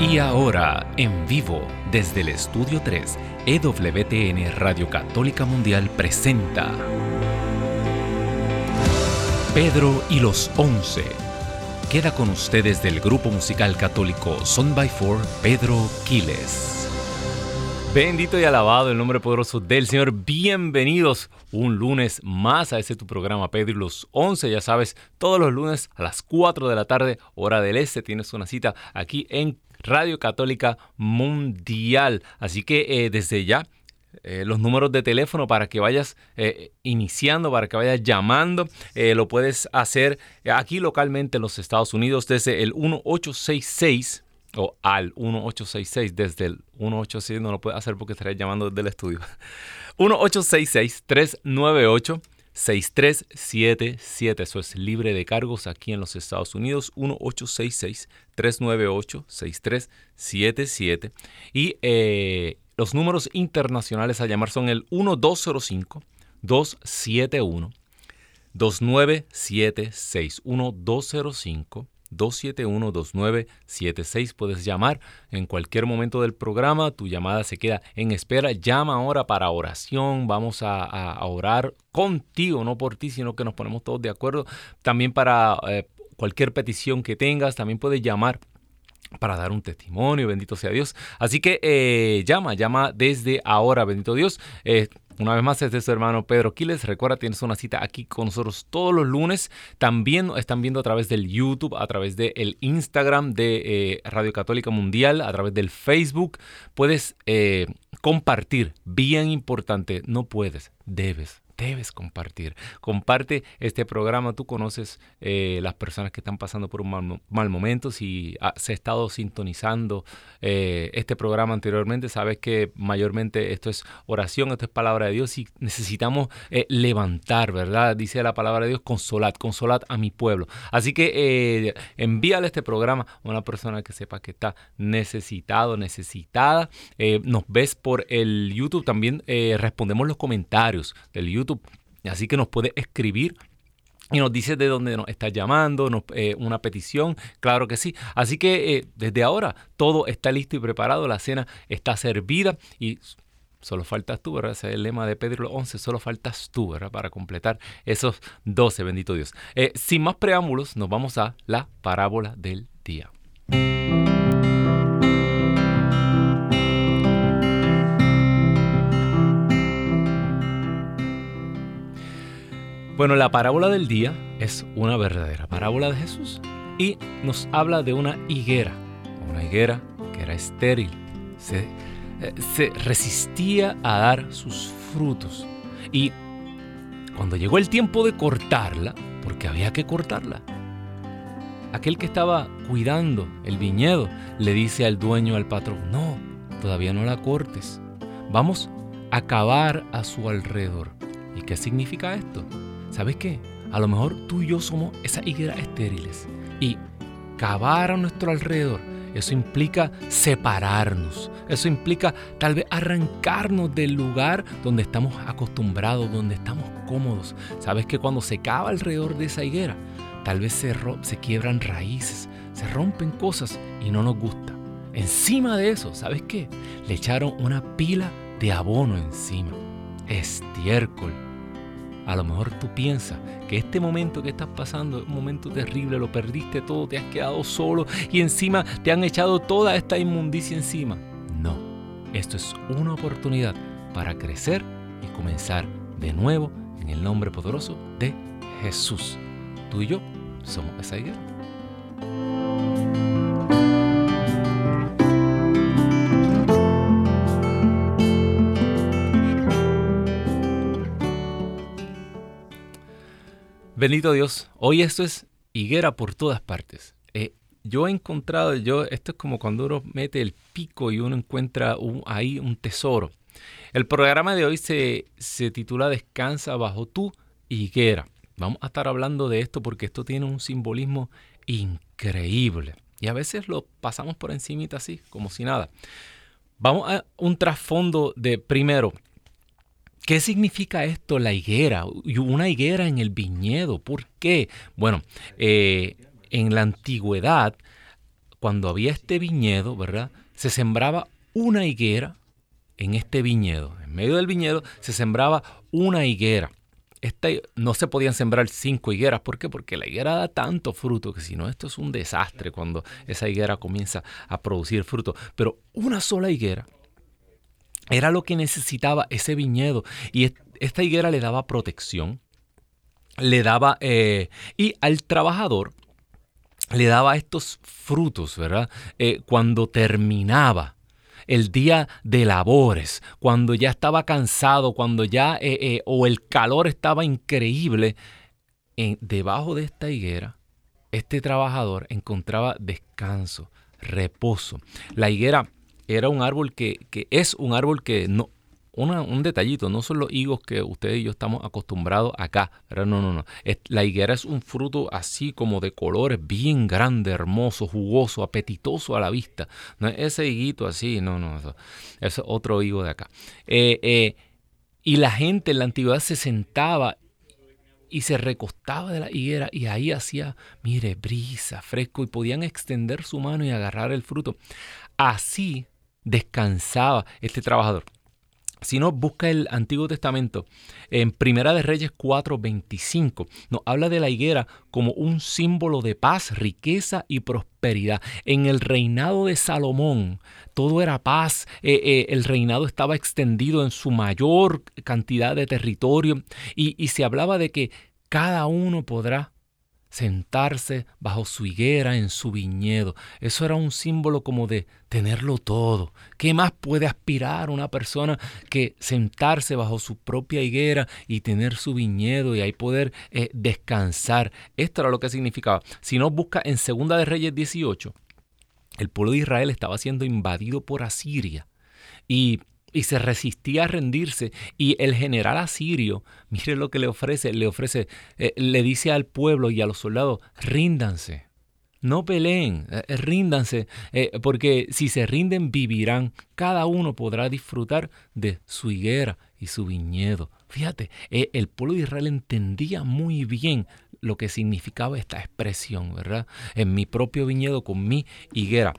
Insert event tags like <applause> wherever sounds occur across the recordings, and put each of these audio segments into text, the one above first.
Y ahora, en vivo, desde el Estudio 3, EWTN Radio Católica Mundial presenta Pedro y los Once. Queda con ustedes del grupo musical católico Son by Four, Pedro Quiles. Bendito y alabado el nombre poderoso del Señor. Bienvenidos un lunes más a este tu programa Pedro y los 11. Ya sabes, todos los lunes a las 4 de la tarde, hora del este, tienes una cita aquí en Radio Católica Mundial. Así que eh, desde ya eh, los números de teléfono para que vayas eh, iniciando, para que vayas llamando. lo puedes hacer aquí localmente en los Estados Unidos desde el 1866 o al 1866 desde el 1866 no lo puede hacer porque estaría llamando desde el estudio <laughs> 1866 398 6377 eso es libre de cargos aquí en los Estados Unidos 1866 398 6377 y eh, los números internacionales a llamar son el 1205 271 2976 1205 271-2976. Puedes llamar en cualquier momento del programa. Tu llamada se queda en espera. Llama ahora para oración. Vamos a, orar contigo, no por ti, sino que nos ponemos todos de acuerdo. También para eh, cualquier petición que tengas, también puedes llamar para dar un testimonio, bendito sea Dios. Así que eh, llama, llama desde ahora, bendito Dios. Eh, una vez más, este es su hermano Pedro Quiles. Recuerda, tienes una cita aquí con nosotros todos los lunes. También están viendo a través del YouTube, a través del Instagram de eh, Radio Católica Mundial, a través del Facebook. Puedes compartir, bien importante, no puedes, debes debes compartir. Comparte este programa. Tú conoces eh, las personas que están pasando por un mal, momento. Si has estado sintonizando eh, este programa anteriormente, sabes que mayormente esto es oración, esto es palabra de Dios y necesitamos eh, levantar, ¿verdad? Dice la palabra de Dios, consolad, consolad a mi pueblo. Así que envíale este programa a una persona que sepa que está necesitado, necesitada. nos ves por el YouTube, también respondemos los comentarios del YouTube Así que nos puede escribir y nos dice de dónde nos está llamando, eh, una petición, claro que sí. Así que eh, desde ahora todo está listo y preparado, la cena está servida y solo faltas tú, ¿verdad? Ese es el lema de Pedro 11, solo faltas tú, ¿verdad? Para completar esos 12, bendito Dios. Eh, sin más preámbulos, nos vamos a la parábola del día. Bueno, la parábola del día es una verdadera parábola de Jesús y nos habla de una higuera, una higuera que era estéril, se, eh, se resistía a dar sus frutos y cuando llegó el tiempo de cortarla, porque había que cortarla, aquel que estaba cuidando el viñedo le dice al dueño, al patrón, no, todavía no la cortes, vamos a cavar a su alrededor. ¿Y qué significa esto? ¿Sabes qué? A lo mejor tú y yo somos esas higueras estériles y cavar a nuestro alrededor, eso implica separarnos, eso implica tal vez arrancarnos del lugar donde estamos acostumbrados, donde estamos cómodos. ¿Sabes que cuando se cava alrededor de esa higuera, tal vez se, se quiebran raíces, se rompen cosas y no nos gusta? Encima de eso, ¿sabes qué? Le echaron una pila de abono encima, estiércol a lo mejor tú piensas que este momento que estás pasando es un momento terrible, lo perdiste todo, te has quedado solo y encima te han echado toda esta inmundicia encima. No, esto es una oportunidad para crecer y comenzar de nuevo en el nombre poderoso de Jesús. Tú y yo somos esa higuera. Bendito Dios, hoy esto es higuera por todas partes. Eh, yo he encontrado, yo, esto es como cuando uno mete el pico y uno encuentra ahí un tesoro. El programa de hoy se, se titula Descansa bajo tu higuera. Vamos a estar hablando de esto porque esto tiene un simbolismo increíble. Y a veces lo pasamos por encimita así, como si nada. Vamos a un trasfondo de primero, ¿Qué significa esto, la higuera? Una higuera en el viñedo. ¿Por qué? Bueno, eh, en la antigüedad, cuando había este viñedo, ¿verdad? Se sembraba una higuera en este viñedo. En medio del viñedo se sembraba una higuera. Este, no se podían sembrar cinco higueras. ¿Por qué? Porque la higuera da tanto fruto que si no, esto es un desastre cuando esa higuera comienza a producir fruto. Pero una sola higuera era lo que necesitaba ese viñedo. Y esta higuera le daba protección, le daba... Eh, y al trabajador le daba estos frutos, ¿verdad? Eh, cuando terminaba el día de labores, cuando ya estaba cansado, cuando ya eh, o el calor estaba increíble, en, debajo de esta higuera, este trabajador encontraba descanso, reposo. La higuera era un árbol que, que es un árbol que no, un detallito, no son los higos que ustedes y yo estamos acostumbrados acá, No, no, no. la higuera es un fruto así como de colores bien grande, hermoso, jugoso, apetitoso a la vista. No es ese higuito así, no, no, eso, es otro higo de acá. Eh, eh, y la gente en la antigüedad se sentaba y se recostaba de la higuera y ahí hacía, mire, brisa, fresco y podían extender su mano y agarrar el fruto. Así descansaba este trabajador. Si no, busca el Antiguo Testamento. En Primera de Reyes 4:25 nos habla de la higuera como un símbolo de paz, riqueza y prosperidad. En el reinado de Salomón todo era paz. Eh, eh, el reinado estaba extendido en su mayor cantidad de territorio y, y se hablaba de que cada uno podrá sentarse bajo su higuera en su viñedo. Eso era un símbolo como de tenerlo todo. ¿Qué más puede aspirar una persona que sentarse bajo su propia higuera y tener su viñedo y ahí poder eh, descansar? Esto era lo que significaba. Si no busca en Segunda de Reyes 18, el pueblo de Israel estaba siendo invadido por Asiria. Y y se resistía a rendirse. Y el general asirio, mire lo que le ofrece, le ofrece, eh, le dice al pueblo y a los soldados, ríndanse, no peleen, eh, eh, ríndanse, porque si se rinden vivirán, cada uno podrá disfrutar de su higuera y su viñedo. Fíjate, el pueblo de Israel entendía muy bien lo que significaba esta expresión, ¿verdad? En mi propio viñedo con mi higuera.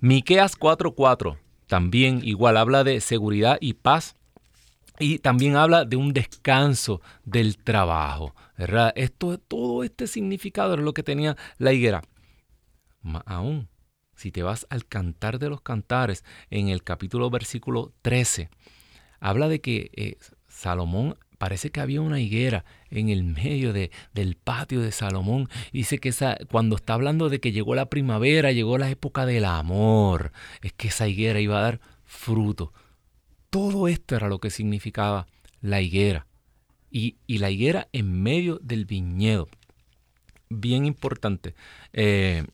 Miqueas 4:4 también igual habla de seguridad y paz y también habla de un descanso del trabajo, ¿verdad? Esto, todo este significado era lo que tenía la higuera. Más aún, si te vas al cantar de los cantares, en el capítulo versículo 13, habla de que eh, Salomón parece que había una higuera en el medio de, del patio de Salomón. Dice que esa, cuando está hablando de que llegó la primavera, llegó la época del amor, es que esa higuera iba a dar fruto. Todo esto era lo que significaba la higuera. Y, la higuera en medio del viñedo. Bien importante. Eh,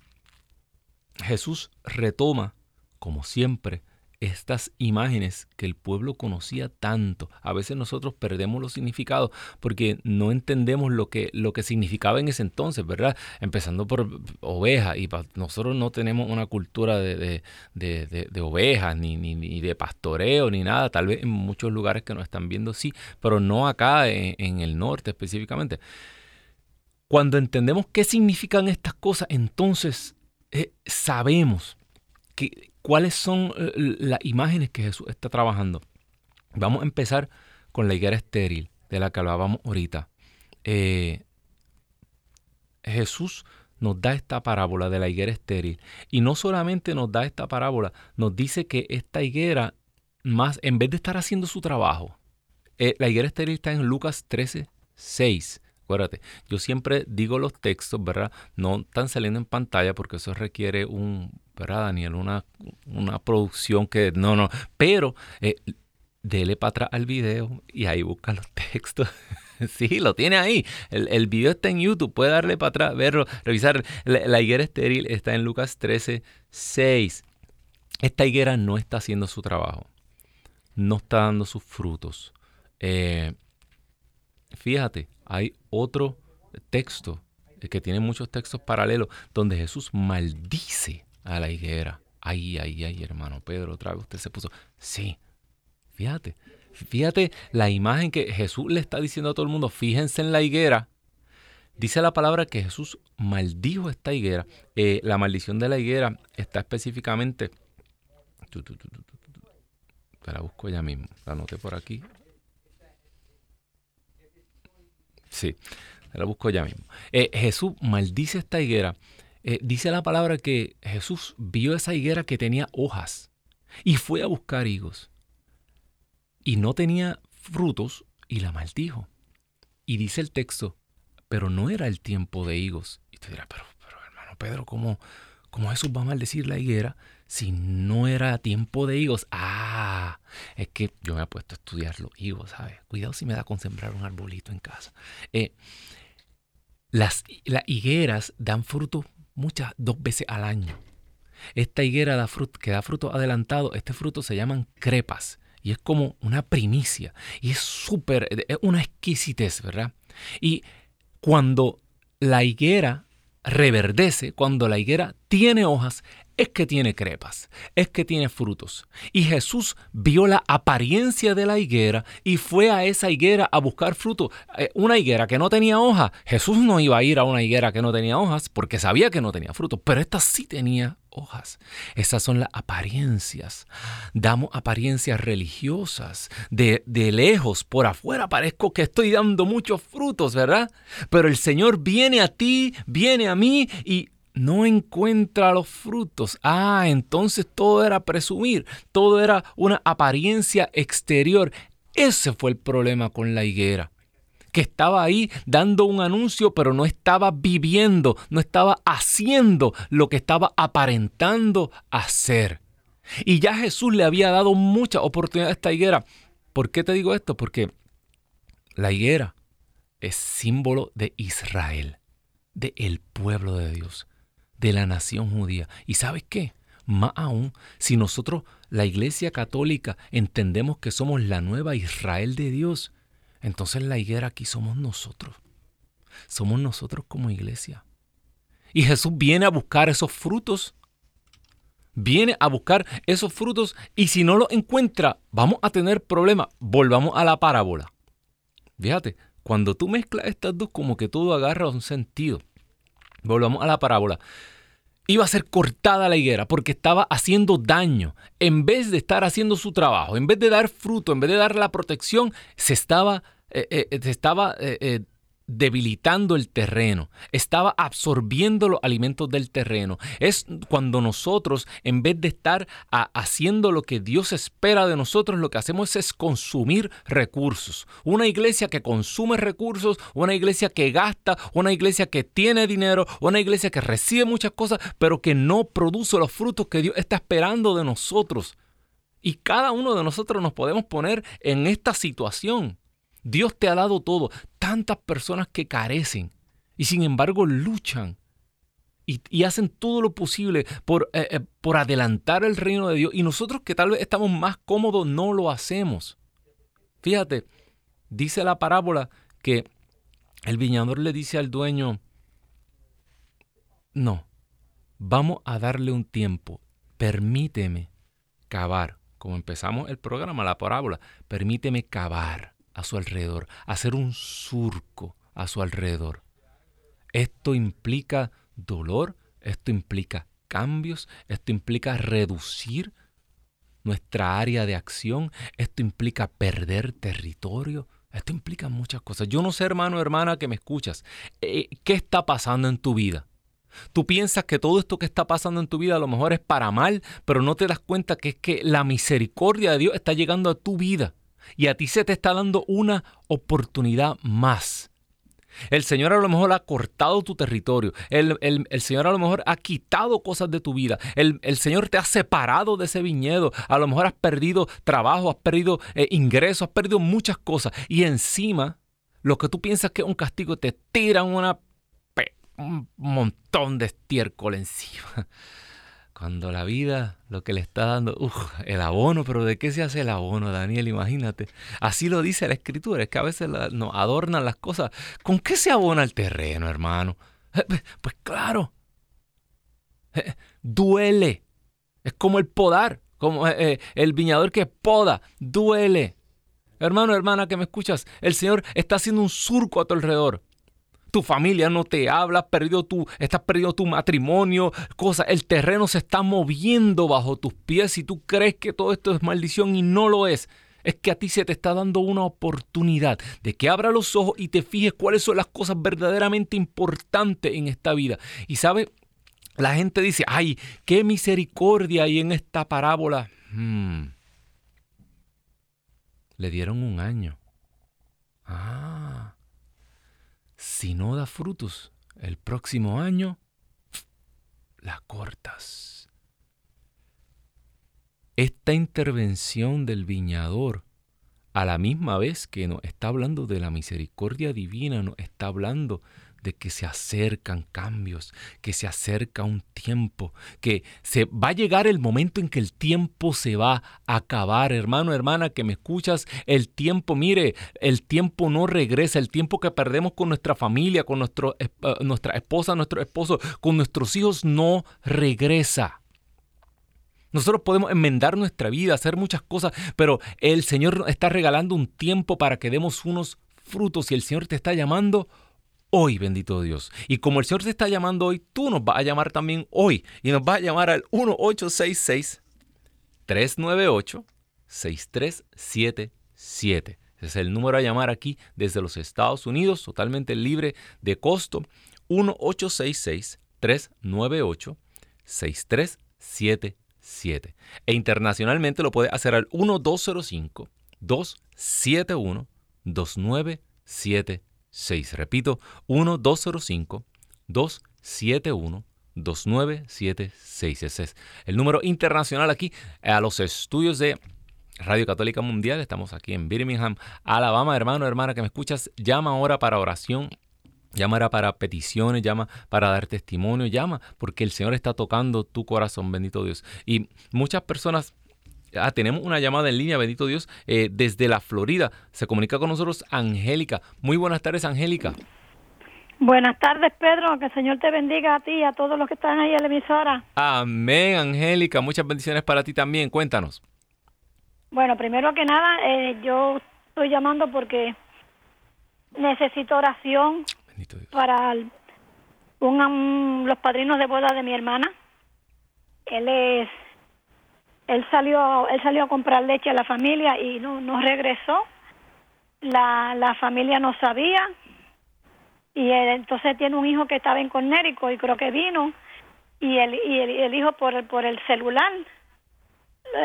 Jesús retoma, como siempre, estas imágenes que el pueblo conocía tanto. A veces nosotros perdemos los significados porque no entendemos lo que, lo que significaba en ese entonces, ¿verdad? Empezando por ovejas y nosotros no tenemos una cultura de, ovejas ni, ni, de pastoreo ni nada. Tal vez en muchos lugares que nos están viendo sí, pero no acá en, el norte específicamente. Cuando entendemos qué significan estas cosas, entonces eh, sabemos que, ¿Cuáles son eh, las imágenes que Jesús está trabajando? Vamos a empezar con la higuera estéril, de la que hablábamos ahorita. Eh, Jesús nos da esta parábola de la higuera estéril. Y no solamente nos da esta parábola, nos dice que esta higuera, más, en vez de estar haciendo su trabajo, eh, la higuera estéril está en Lucas 13, 6. Acuérdate, yo siempre digo los textos, ¿verdad? No están saliendo en pantalla porque eso requiere un, ¿verdad, Daniel? Una, una producción que, no, no, pero eh, dele para atrás al video y ahí busca los <laughs> textos. sí, lo tiene ahí. El, el, video está en YouTube, puede darle para atrás, verlo, revisar. La, higuera estéril está en Lucas 13, 6. Esta higuera no está haciendo su trabajo, no está dando sus frutos. Eh, fíjate, hay otro texto eh, que tiene muchos textos paralelos donde Jesús maldice a la higuera. Ay, ay, ay, hermano Pedro, otra vez usted se puso. Sí, fíjate, fíjate la imagen que Jesús le está diciendo a todo el mundo. Fíjense en la higuera, Dice la palabra que Jesús maldijo esta higuera. Eh, la maldición de la higuera está específicamente... Te la busco ya mismo. La anoté por aquí. Sí, te la busco ya mismo. Eh, Jesús maldice esta higuera. Eh, dice la palabra que Jesús vio esa higuera que tenía hojas y fue a buscar higos. Y no tenía frutos y la maldijo. Y dice el texto pero no era el tiempo de higos. Y te dirás, pero, pero hermano Pedro, ¿cómo, ¿cómo Jesús va a maldecir la higuera si no era tiempo de higos? Ah, es que yo me he puesto a estudiar los higos, ¿sabes? Cuidado si me da con sembrar un arbolito en casa. Eh, las, las higueras dan fruto muchas, dos veces al año. Esta higuera da fruto, que da fruto adelantado, este fruto se llaman crepas y es como una primicia y es súper, es una exquisitez, ¿verdad? Y cuando la higuera reverdece, cuando la higuera tiene hojas, es que tiene crepas, es que tiene frutos. Y Jesús vio la apariencia de la higuera y fue a esa higuera a buscar fruto. Eh, una higuera que no tenía hojas, Jesús no iba a ir a una higuera que no tenía hojas porque sabía que no tenía fruto, pero esta sí tenía hojas. Esas son las apariencias. Damos apariencias religiosas. De, de lejos, por afuera, parezco que estoy dando muchos frutos, ¿verdad? Pero el Señor viene a ti, viene a mí y no encuentra los frutos. Ah, entonces todo era presumir, todo era una apariencia exterior. Ese fue el problema con la higuera que estaba ahí dando un anuncio, pero no estaba viviendo, no estaba haciendo lo que estaba aparentando hacer. Y ya Jesús le había dado mucha oportunidad a esta higuera. ¿Por qué te digo esto? Porque la higuera es símbolo de Israel, de el pueblo de Dios, de la nación judía. ¿Y sabes qué? Más aún, si nosotros, la Iglesia Católica, entendemos que somos la nueva Israel de Dios, entonces la higuera aquí somos nosotros. Somos nosotros como iglesia. Y Jesús viene a buscar esos frutos. Viene a buscar esos frutos y si no los encuentra, vamos a tener problemas. Volvamos a la parábola. Fíjate, cuando tú mezclas estas dos, como que todo agarra un sentido. Volvamos a la parábola. Iba a ser cortada la higuera porque estaba haciendo daño. En vez de estar haciendo su trabajo, en vez de dar fruto, en vez de dar la protección, se estaba eh, eh, eh, estaba debilitando el terreno, estaba absorbiendo los alimentos del terreno. Es cuando nosotros, en vez de estar haciendo lo que Dios espera de nosotros, lo que hacemos es consumir recursos. Una iglesia que consume recursos, una iglesia que gasta, una iglesia que tiene dinero, una iglesia que recibe muchas cosas, pero que no produce los frutos que Dios está esperando de nosotros. Y cada uno de nosotros nos podemos poner en esta situación. Dios te ha dado todo. Tantas personas que carecen y sin embargo luchan y, hacen todo lo posible por, eh, eh, por adelantar el reino de Dios. Y nosotros que tal vez estamos más cómodos no lo hacemos. Fíjate, dice la parábola que el viñador le dice al dueño, no, vamos a darle un tiempo, permíteme cavar, como empezamos el programa, la parábola, permíteme cavar a su alrededor, hacer un surco a su alrededor. Esto implica dolor, esto implica cambios, esto implica reducir nuestra área de acción, esto implica perder territorio, esto implica muchas cosas. Yo no sé, hermano, hermana, que me escuchas, eh, ¿qué está pasando en tu vida? Tú piensas que todo esto que está pasando en tu vida a lo mejor es para mal, pero no te das cuenta que es que la misericordia de Dios está llegando a tu vida y a ti se te está dando una oportunidad más. El Señor a lo mejor ha cortado tu territorio. El, Señor a lo mejor ha quitado cosas de tu vida. El, Señor te ha separado de ese viñedo. A lo mejor has perdido trabajo, has perdido eh, ingresos, has perdido muchas cosas. Y encima, lo que tú piensas que es un castigo, te tiran una, un montón de estiércol encima. Cuando la vida lo que le está dando, uff, el abono, pero ¿de qué se hace el abono, Daniel? Imagínate. Así lo dice la escritura, es que a veces nos adornan las cosas. ¿Con qué se abona el terreno, hermano? Eh, pues, pues claro, eh, duele. Es como el podar, como eh, el viñador que poda, duele. Hermano, hermana que me escuchas, el Señor está haciendo un surco a tu alrededor. Tu familia no te habla, has perdido tu, estás perdiendo tu matrimonio, cosas, el terreno se está moviendo bajo tus pies y tú crees que todo esto es maldición y no lo es. Es que a ti se te está dando una oportunidad de que abra los ojos y te fijes cuáles son las cosas verdaderamente importantes en esta vida. Y sabe, la gente dice, ay, qué misericordia hay en esta parábola. Hmm. Le dieron un año. Ah, si no da frutos el próximo año, la cortas. Esta intervención del viñador, a la misma vez que nos está hablando de la misericordia divina, nos está hablando que se acercan cambios, que se acerca un tiempo, que se va a llegar el momento en que el tiempo se va a acabar, hermano, hermana, que me escuchas, el tiempo, mire, el tiempo no regresa, el tiempo que perdemos con nuestra familia, con nuestro, eh, nuestra esposa, nuestro esposo, con nuestros hijos no regresa. Nosotros podemos enmendar nuestra vida, hacer muchas cosas, pero el Señor está regalando un tiempo para que demos unos frutos y el Señor te está llamando hoy, bendito Dios. Y como el Señor te está llamando hoy, tú nos vas a llamar también hoy. Y nos vas a llamar al 1866-398-6377. Ese es el número a llamar aquí desde los Estados Unidos, totalmente libre de costo. 1866-398-6377. E internacionalmente lo puede hacer al 1205 271 2977 6. Repito, 1205-271-2976. Ese es el número internacional aquí a los estudios de Radio Católica Mundial. Estamos aquí en Birmingham, Alabama. Hermano, hermana que me escuchas, llama ahora para oración. Llama ahora para peticiones, llama para dar testimonio, llama porque el Señor está tocando tu corazón, bendito Dios. Y muchas personas Ah, tenemos una llamada en línea, bendito Dios, eh, desde la Florida. Se comunica con nosotros Angélica. Muy buenas tardes, Angélica. Buenas tardes, Pedro. Que el Señor te bendiga a ti y a todos los que están ahí en la emisora. Amén, Angélica. Muchas bendiciones para ti también. Cuéntanos. Bueno, primero que nada, eh, yo estoy llamando porque necesito oración para los padrinos de boda de mi hermana. Él es él salió él salió a comprar leche a la familia y no, no regresó. La, la familia no sabía. Y entonces tiene un hijo que estaba en Connecticut y creo que vino. Y el, y el, hijo por el, por el celular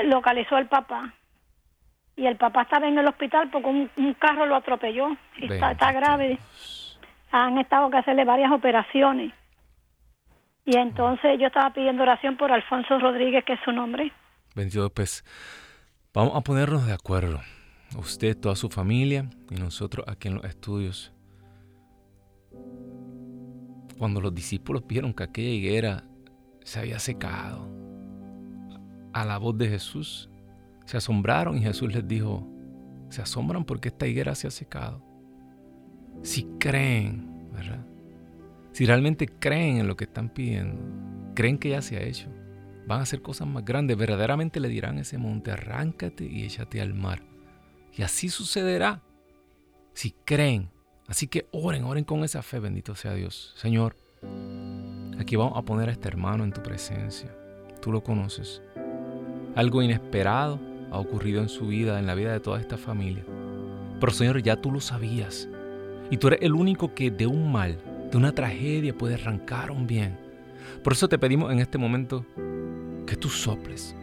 localizó al papá. Y el papá estaba en el hospital porque un, carro lo atropelló. Y está, está grave. Han estado que hacerle varias operaciones. Y entonces yo estaba pidiendo oración por Alfonso Rodríguez que es su nombre Bendito, pues vamos a ponernos de acuerdo. Usted, toda su familia y nosotros aquí en los estudios. Cuando los discípulos vieron que aquella higuera se había secado a la voz de Jesús, se asombraron y Jesús les dijo, se asombran porque esta higuera se ha secado. Si creen, ¿verdad? Si realmente creen en lo que están pidiendo, creen que ya se ha hecho van a hacer cosas más grandes. Verdaderamente le dirán a ese monte, arráncate y échate al mar. Y así sucederá si creen. Así que oren, oren con esa fe, bendito sea Dios. Señor, aquí vamos a poner a este hermano en tu presencia. Tú lo conoces. Algo inesperado ha ocurrido en su vida, en la vida de toda esta familia. Pero Señor, ya tú lo sabías. Y tú eres el único que de un mal, de una tragedia, puede arrancar un bien. Por eso te pedimos en este momento que tú soples.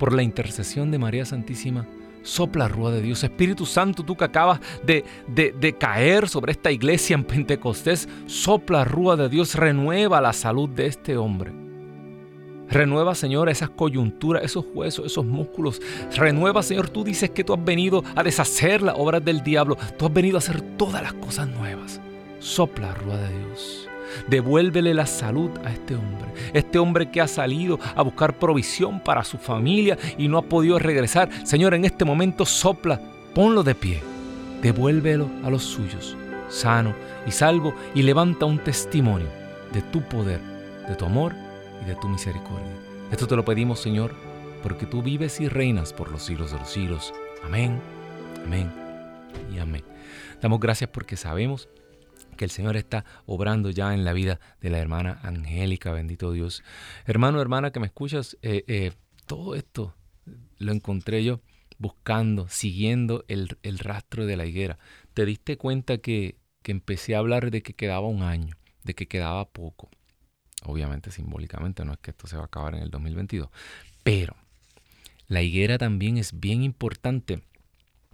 Por la intercesión de María Santísima, sopla rúa de Dios. Espíritu Santo, tú que acabas de, de, caer sobre esta iglesia en Pentecostés, sopla rúa de Dios, renueva la salud de este hombre. Renueva, Señor, esas coyunturas, esos huesos, esos músculos. Renueva, Señor, tú dices que tú has venido a deshacer las obras del diablo. Tú has venido a hacer todas las cosas nuevas. Sopla, rúa de Dios. Devuélvele la salud a este hombre. Este hombre que ha salido a buscar provisión para su familia y no ha podido regresar. Señor, en este momento sopla, ponlo de pie. Devuélvelo a los suyos, sano y salvo, y levanta un testimonio de tu poder, de tu amor y de tu misericordia. Esto te lo pedimos, Señor, porque tú vives y reinas por los siglos de los siglos. Amén, amén y amén. Damos gracias porque sabemos que el Señor está obrando ya en la vida de la hermana Angélica, bendito Dios. Hermano, hermana que me escuchas, eh, eh, todo esto lo encontré yo buscando, siguiendo el, rastro de la higuera. Te diste cuenta que, que empecé a hablar de que quedaba un año, de que quedaba poco. Obviamente simbólicamente, no es que esto se va a acabar en el 2022. Pero la higuera también es bien importante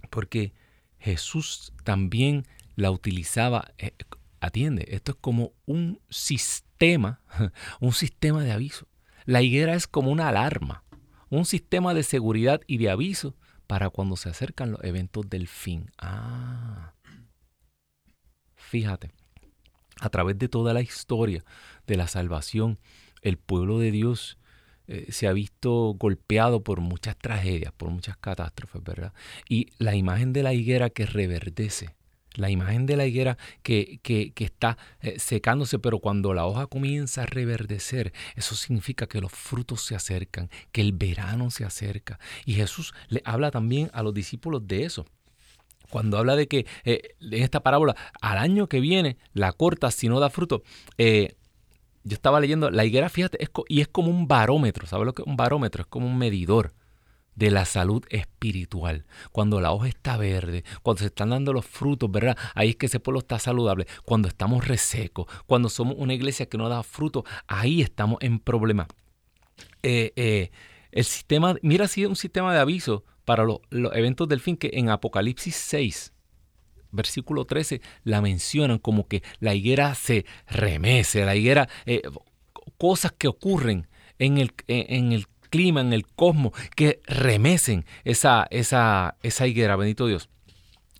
porque Jesús también la utilizaba, eh, atiende, esto es como un sistema, <laughs> un sistema de aviso. La higuera es como una alarma, un sistema de seguridad y de aviso para cuando se acercan los eventos del fin. Ah, fíjate, a través de toda la historia de la salvación, el pueblo de Dios eh, se ha visto golpeado por muchas tragedias, por muchas catástrofes, ¿verdad? Y la imagen de la higuera que reverdece, la imagen de la higuera que, que, está eh, secándose, pero cuando la hoja comienza a reverdecer, eso significa que los frutos se acercan, que el verano se acerca. Y Jesús le habla también a los discípulos de eso. Cuando habla de que eh, en esta parábola, al año que viene, la corta si no da fruto. Eh, yo estaba leyendo, la higuera, fíjate, y es como un barómetro. ¿Sabes lo que es un barómetro? Es como un medidor de la salud espiritual. Cuando la hoja está verde, cuando se están dando los frutos, ¿verdad? Ahí es que ese pueblo está saludable. Cuando estamos resecos, cuando somos una iglesia que no da fruto, ahí estamos en problema. Eh, eh, el sistema, mira si es un sistema de aviso para los, eventos del fin que en Apocalipsis 6, versículo 13, la mencionan como que la higuera se remece, la higuera, eh, cosas que ocurren en el, en el clima, en el cosmos, que remecen esa, esa, esa higuera, bendito Dios.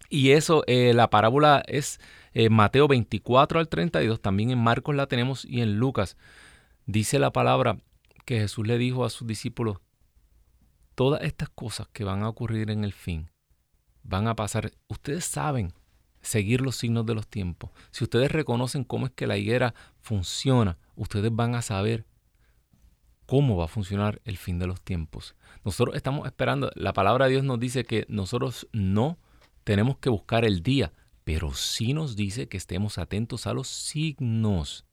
Y eso, eh, la parábola es eh, Mateo 24 al 32, también en Marcos la tenemos y en Lucas. Dice la palabra que Jesús le dijo a sus discípulos, todas estas cosas que van a ocurrir en el fin, van a pasar, ustedes saben seguir los signos de los tiempos. Si ustedes reconocen cómo es que la higuera funciona, ustedes van a saber cómo va a funcionar el fin de los tiempos. Nosotros estamos esperando, la palabra de Dios nos dice que nosotros no tenemos que buscar el día, pero sí nos dice que estemos atentos a los signos.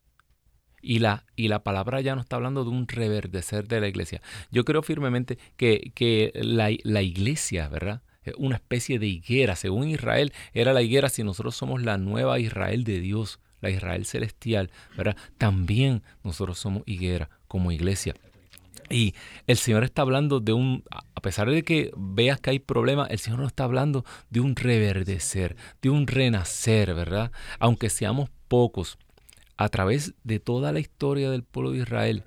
Y la, y la palabra ya no está hablando de un reverdecer de la iglesia. Yo creo firmemente que, que la, la iglesia, ¿verdad? Una especie de higuera. Según Israel, era la higuera si nosotros somos la nueva Israel de Dios la Israel celestial, ¿verdad? También nosotros somos higuera como iglesia. Y el Señor está hablando de un, a pesar de que veas que hay problemas, el Señor no está hablando de un reverdecer, de un renacer, ¿verdad? Aunque seamos pocos, a través de toda la historia del pueblo de Israel,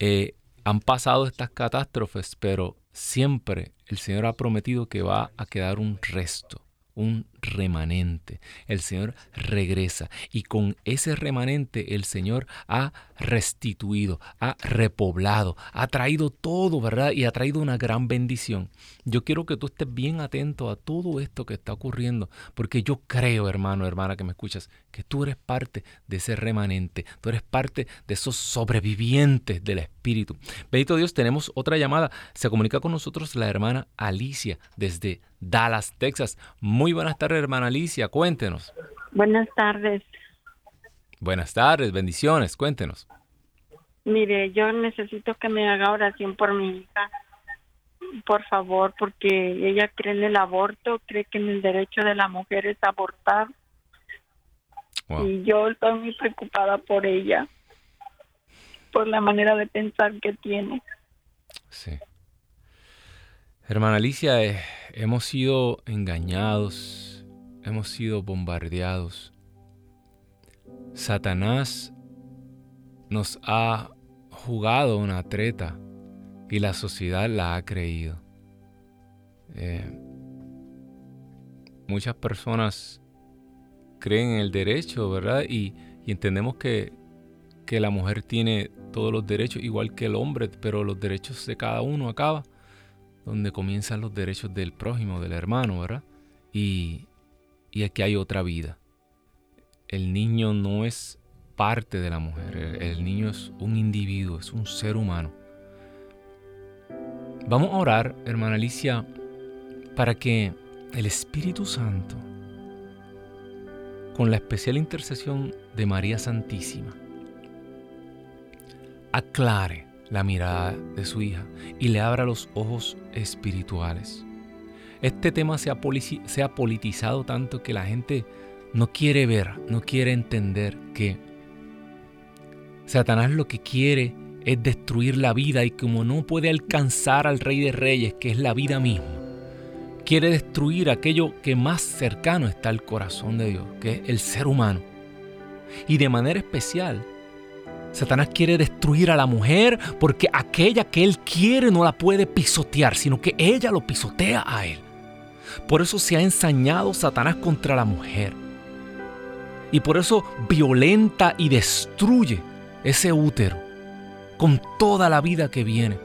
eh, han pasado estas catástrofes, pero siempre el Señor ha prometido que va a quedar un resto un remanente. El Señor regresa y con ese remanente el Señor ha restituido, ha repoblado, ha traído todo, ¿verdad? Y ha traído una gran bendición. Yo quiero que tú estés bien atento a todo esto que está ocurriendo, porque yo creo, hermano, hermana que me escuchas, que tú eres parte de ese remanente, tú eres parte de esos sobrevivientes del Espíritu. Bendito Dios, tenemos otra llamada. Se comunica con nosotros la hermana Alicia desde Dallas, Texas. Muy buenas tardes, hermana Alicia, cuéntenos. Buenas tardes. Buenas tardes, bendiciones, cuéntenos. Mire, yo necesito que me haga oración por mi hija, por favor, porque ella cree en el aborto, cree que en el derecho de la mujer es abortar. Y yo estoy muy preocupada por ella, por la manera de pensar que tiene. Sí. Hermana Alicia, eh, hemos sido engañados, hemos sido bombardeados Satanás nos ha jugado una treta y la sociedad la ha creído. Eh, muchas personas creen en el derecho, ¿verdad? Y, entendemos que, que, la mujer tiene todos los derechos, igual que el hombre, pero los derechos de cada uno acaba, donde comienzan los derechos del prójimo, del hermano, ¿verdad? Y, y aquí hay otra vida el niño no es parte de la mujer, el, niño es un individuo, es un ser humano. Vamos a orar, hermana Alicia, para que el Espíritu Santo con la especial intercesión de María Santísima, aclare la mirada de su hija y le abra los ojos espirituales. Este tema se ha, politizado tanto que la gente no quiere ver, no quiere entender que Satanás lo que quiere es destruir la vida y como no puede alcanzar al Rey de Reyes, que es la vida misma, quiere destruir aquello que más cercano está al corazón de Dios, que es el ser humano. Y de manera especial, Satanás quiere destruir a la mujer porque aquella que él quiere no la puede pisotear, sino que ella lo pisotea a él. Por eso se ha ensañado Satanás contra la mujer. Y por eso violenta y destruye ese útero con toda la vida que viene.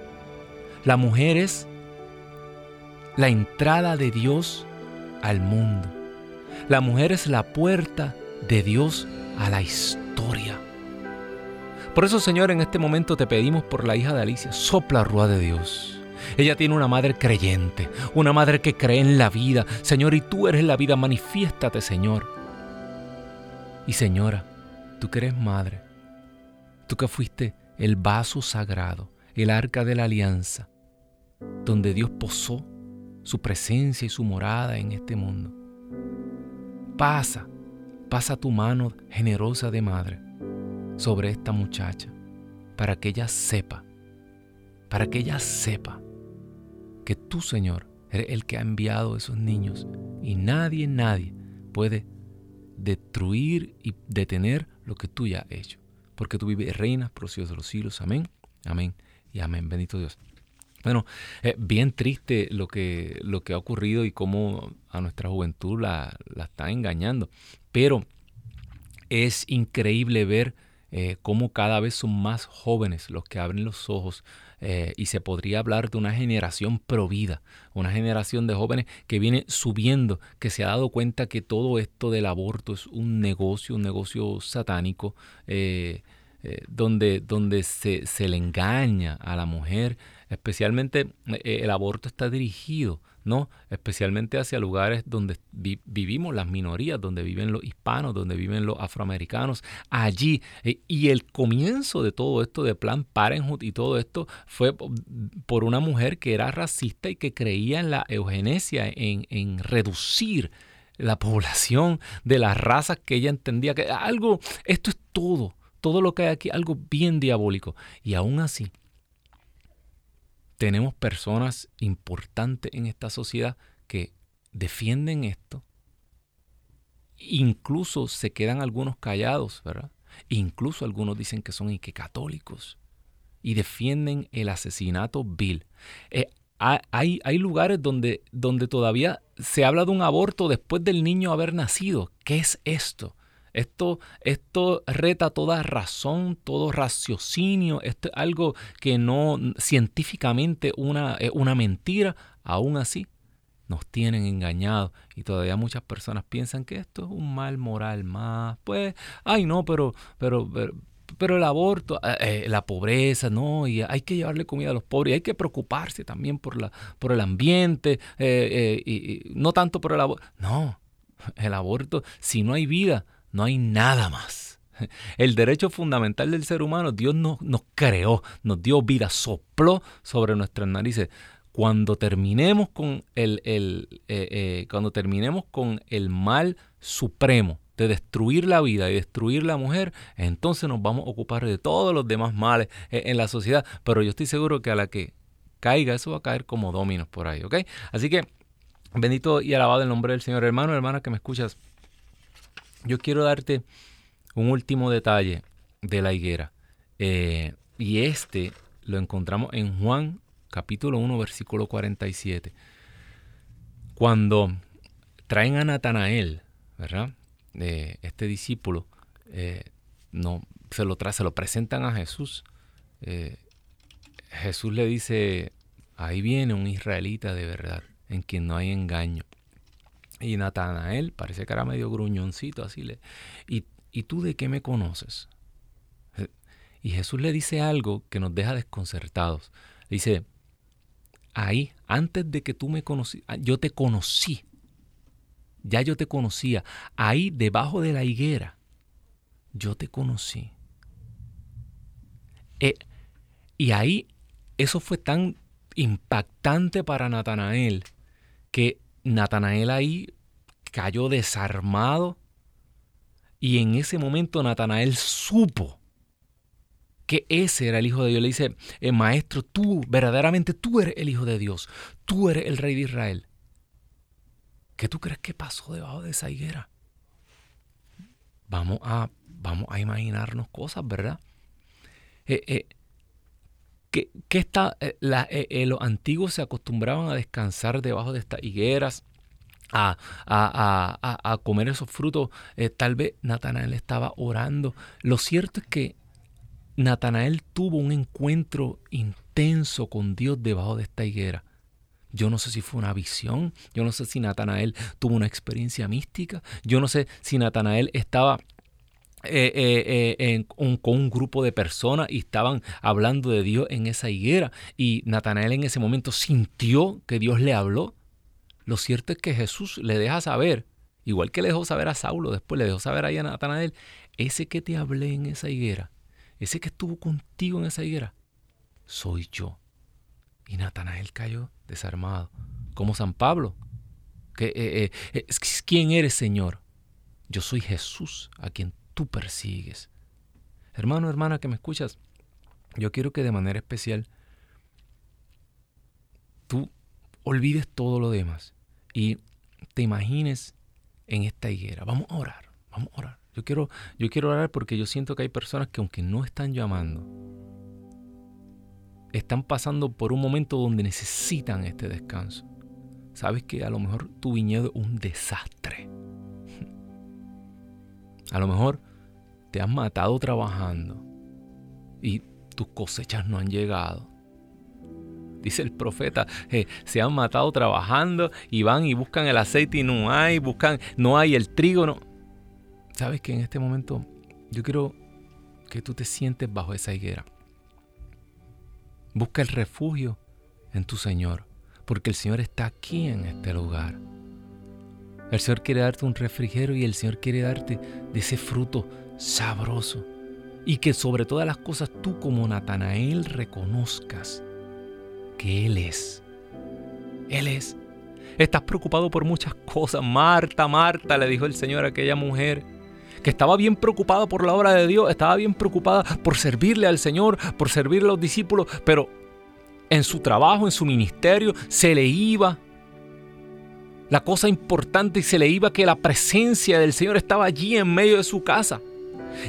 La mujer es la entrada de Dios al mundo. La mujer es la puerta de Dios a la historia. Por eso, Señor, en este momento te pedimos por la hija de Alicia, sopla rúa de Dios. Ella tiene una madre creyente, una madre que cree en la vida. Señor, y tú eres la vida, manifiéstate, Señor. Y Señora, tú que eres madre, tú que fuiste el vaso sagrado, el arca de la alianza, donde Dios posó su presencia y su morada en este mundo. Pasa, pasa tu mano generosa de madre sobre esta muchacha para que ella sepa, para que ella sepa que tú, Señor, eres el que ha enviado esos niños y nadie, nadie puede destruir y detener lo que tú ya has hecho. Porque tú vives reinas por los de los siglos. Amén, amén y amén. Bendito Dios. Bueno, es bien triste lo que, lo que ha ocurrido y cómo a nuestra juventud la, la está engañando. Pero es increíble ver eh, cómo cada vez son más jóvenes los que abren los ojos eh, y se podría hablar de una generación provida, una generación de jóvenes que viene subiendo, que se ha dado cuenta que todo esto del aborto es un negocio, un negocio satánico. Eh, eh, donde, donde se, se, le engaña a la mujer, especialmente el aborto está dirigido, ¿no? Especialmente hacia lugares donde vivimos las minorías, donde viven los hispanos, donde viven los afroamericanos, allí. Eh, y el comienzo de todo esto de Plan Parenthood y todo esto fue por una mujer que era racista y que creía en la eugenesia, en, en reducir la población de las razas que ella entendía que algo, esto es todo todo lo que hay aquí, algo bien diabólico. Y aún así, tenemos personas importantes en esta sociedad que defienden esto. Incluso se quedan algunos callados, ¿verdad? Incluso algunos dicen que son y católicos y defienden el asesinato vil. Eh, hay, hay, lugares donde, donde todavía se habla de un aborto después del niño haber nacido. ¿Qué es esto? Esto, esto reta toda razón, todo raciocinio. Esto es algo que no científicamente una, es una mentira. Aún así, nos tienen engañados y todavía muchas personas piensan que esto es un mal moral más. Pues, ay no, pero, pero, pero, el aborto, eh, eh, la pobreza, no, y hay que llevarle comida a los pobres, y hay que preocuparse también por, la, por el ambiente, eh, y, no tanto por el aborto. No, el aborto, si no hay vida, no hay nada más. El derecho fundamental del ser humano, Dios nos, creó, nos dio vida, sopló sobre nuestras narices. Cuando terminemos con el, eh, eh, cuando terminemos con el mal supremo de destruir la vida y destruir la mujer, entonces nos vamos a ocupar de todos los demás males eh, en la sociedad. Pero yo estoy seguro que a la que caiga, eso va a caer como dominos por ahí, ¿ok? Así que bendito y alabado el nombre del Señor, hermano, hermana que me escuchas. Yo quiero darte un último detalle de la higuera. Eh, y este lo encontramos en Juan capítulo 1, versículo 47. Cuando traen a Natanael, ¿verdad? Eh, este discípulo, eh, no, se, lo se lo presentan a Jesús. Jesús le dice, ahí viene un israelita de verdad, en quien no hay engaño. Y Natanael parece que era medio gruñoncito, así le. ¿Y, ¿Y tú de qué me conoces? Y Jesús le dice algo que nos deja desconcertados. dice, ahí, antes de que tú me conocí, ah, yo te conocí. ya yo te conocía. Ahí debajo de la higuera, yo te conocí. Eh, y ahí eso fue tan impactante para Natanael que Natanael ahí cayó desarmado y en ese momento Natanael supo que ese era el Hijo de Dios. Le dice, eh, Maestro, tú, verdaderamente tú eres el Hijo de Dios, tú eres el Rey de Israel. ¿Qué tú crees que pasó debajo de esa higuera? Vamos a, vamos a imaginarnos cosas, ¿verdad? Eh, eh, ¿qué, está, los antiguos se acostumbraban a descansar debajo de estas higueras, a, a, comer esos frutos. tal vez Natanael estaba orando. Lo cierto es que Natanael tuvo un encuentro intenso con Dios debajo de esta higuera. Yo no sé si fue una visión, yo no sé si Natanael tuvo una experiencia mística, yo no sé si Natanael estaba eh, eh, eh, con un grupo de personas y estaban hablando de Dios en esa higuera y Natanael en ese momento sintió que Dios le habló. Lo cierto es que Jesús le deja saber, igual que le dejó saber a Saulo, después le dejó saber ahí a Natanael, ese que te hablé en esa higuera, ese que estuvo contigo en esa higuera, soy yo. Y Natanael cayó desarmado, como San Pablo. ¿Quién eres, Señor? Yo soy Jesús, a quien tú persigues. Hermano, hermana, que me escuchas, yo quiero que de manera especial tú olvides todo lo demás y te imagines en esta higuera. Vamos a orar, vamos a orar. Yo quiero, yo quiero orar porque yo siento que hay personas que aunque no están llamando, están pasando por un momento donde necesitan este descanso. Sabes que a lo mejor tu viñedo es un desastre. <laughs> A lo mejor te has matado trabajando y tus cosechas no han llegado. Dice el profeta, se han matado trabajando y van y buscan el aceite y no hay, buscan, no hay el trigo, no sabes que en este momento yo quiero que tú te sientes bajo esa higuera. Busca el refugio en tu Señor, porque el Señor está aquí en este lugar. El Señor quiere darte un refrigerio y el Señor quiere darte de ese fruto sabroso. Y que sobre todas las cosas tú como Natanael reconozcas que Él es. Él es. Estás preocupado por muchas cosas. Marta, Marta, le dijo el Señor a aquella mujer que estaba bien preocupada por la obra de Dios, estaba bien preocupada por servirle al Señor, por servirle a los discípulos, pero en su trabajo, en su ministerio, se le iba la cosa importante y se le iba que la presencia del Señor estaba allí en medio de su casa.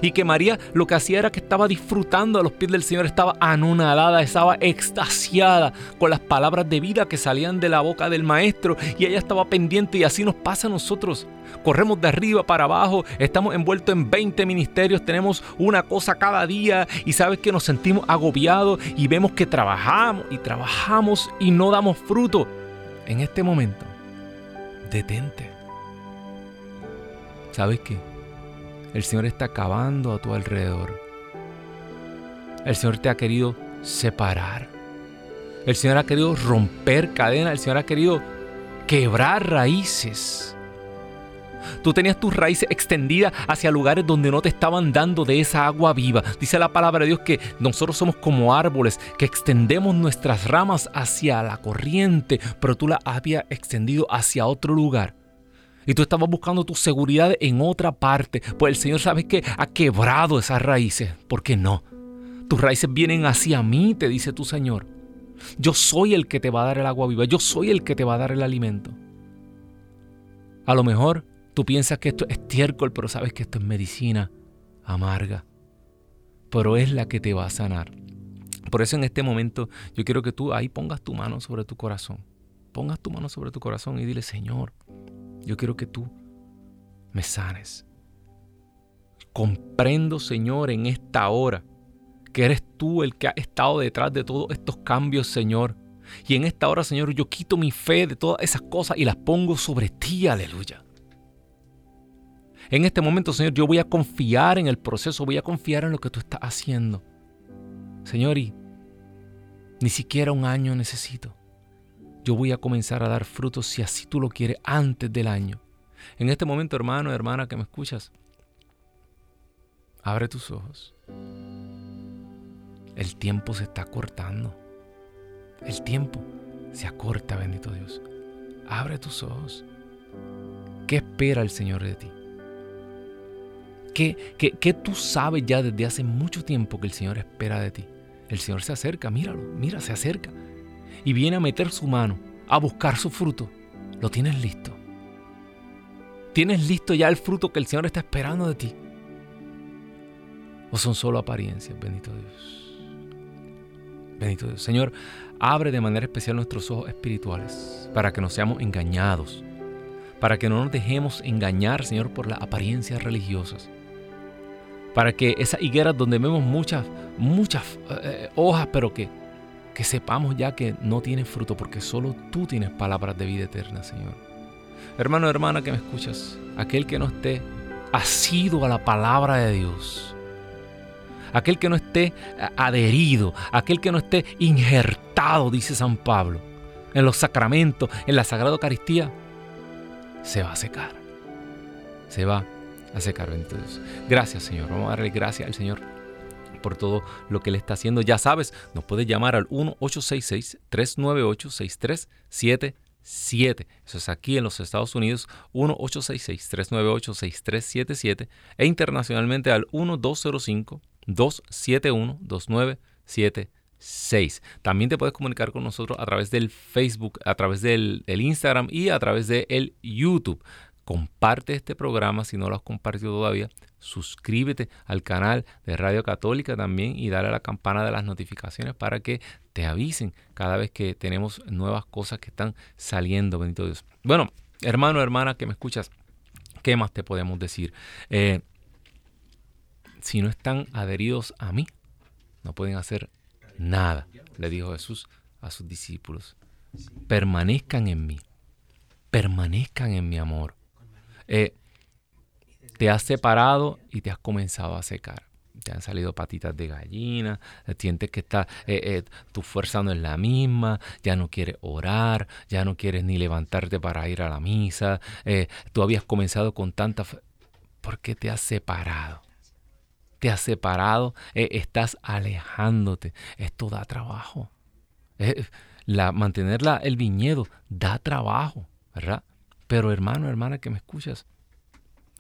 Y que María lo que hacía era que estaba disfrutando a los pies del Señor, estaba anonadada, estaba extasiada con las palabras de vida que salían de la boca del Maestro y ella estaba pendiente y así nos pasa a nosotros. Corremos de arriba para abajo, estamos envueltos en 20 ministerios, tenemos una cosa cada día y sabes que nos sentimos agobiados y vemos que trabajamos y trabajamos y no damos fruto. En este momento, detente. ¿Sabes qué? El Señor está acabando a tu alrededor. El Señor te ha querido separar. El Señor ha querido romper cadenas. El Señor ha querido quebrar raíces. Tú tenías tus raíces extendidas hacia lugares donde no te estaban dando de esa agua viva. Dice la palabra de Dios que nosotros somos como árboles que extendemos nuestras ramas hacia la corriente, pero tú la habías extendido hacia otro lugar. Y tú estabas buscando tu seguridad en otra parte. Pues el Señor sabe que ha quebrado esas raíces. ¿Por qué no? Tus raíces vienen hacia mí, te dice tu Señor. Yo soy el que te va a dar el agua viva. Yo soy el que te va a dar el alimento. A lo mejor tú piensas que esto es estiércol, pero sabes que esto es medicina amarga. Pero es la que te va a sanar. Por eso en este momento yo quiero que tú ahí pongas tu mano sobre tu corazón. Pongas tu mano sobre tu corazón y dile, Señor, yo quiero que tú me sanes. Comprendo, Señor, en esta hora que eres tú el que ha estado detrás de todos estos cambios, Señor. Y en esta hora, Señor, yo quito mi fe de todas esas cosas y las pongo sobre ti, aleluya. En este momento, Señor, yo voy a confiar en el proceso, voy a confiar en lo que tú estás haciendo. Señor, y ni siquiera un año necesito yo voy a comenzar a dar frutos si así tú lo quieres antes del año. En este momento, hermano, hermana que me escuchas, abre tus ojos. El tiempo se está cortando. El tiempo se acorta, bendito Dios. Abre tus ojos. ¿Qué espera el Señor de ti? ¿Qué, qué, tú sabes ya desde hace mucho tiempo que el Señor espera de ti? El Señor se acerca, míralo, mira, se acerca. Y viene a meter su mano, a buscar su fruto. Lo tienes listo. ¿Tienes listo ya el fruto que el Señor está esperando de ti? ¿O son solo apariencias? Bendito Dios. Bendito Dios. Señor, abre de manera especial nuestros ojos espirituales para que no seamos engañados. Para que no nos dejemos engañar, Señor, por las apariencias religiosas. Para que esas higueras donde vemos muchas, muchas eh, hojas, pero que, que sepamos ya que no tienen fruto, porque solo tú tienes palabras de vida eterna, Señor. Hermano, hermana que me escuchas, aquel que no esté asido a la palabra de Dios, aquel que no esté adherido, aquel que no esté injertado, dice San Pablo, en los sacramentos, en la Sagrada Eucaristía, se va a secar. Se va a secar, bendito. Gracias, Señor. Vamos a darle gracias al Señor por todo lo que Él está haciendo. Ya sabes, nos puedes llamar al 1-866-398-6377 7. Eso es aquí en los Estados Unidos, 1-866-398-6377 e internacionalmente al 1205-271-2976. También te puedes comunicar con nosotros a través del Facebook, a través del, Instagram y a través del YouTube. Comparte este programa si no lo has compartido todavía. Suscríbete al canal de Radio Católica también y dale a la campana de las notificaciones para que te avisen cada vez que tenemos nuevas cosas que están saliendo, bendito Dios. Bueno, hermano, hermana que me escuchas, ¿qué más te podemos decir? Eh, si no están adheridos a mí, no pueden hacer nada, le dijo Jesús a sus discípulos. Permanezcan en mí, permanezcan en mi amor. Eh, te has separado y te has comenzado a secar te han salido patitas de gallina, sientes que está, eh, eh, tu fuerza no es la misma, ya no quieres orar, ya no quieres ni levantarte para ir a la misa, eh, tú habías comenzado con tanta... ¿Por qué te has separado? Te has separado, estás alejándote. Esto da trabajo. la, mantener el viñedo da trabajo, ¿verdad? Pero hermano, hermana que me escuchas,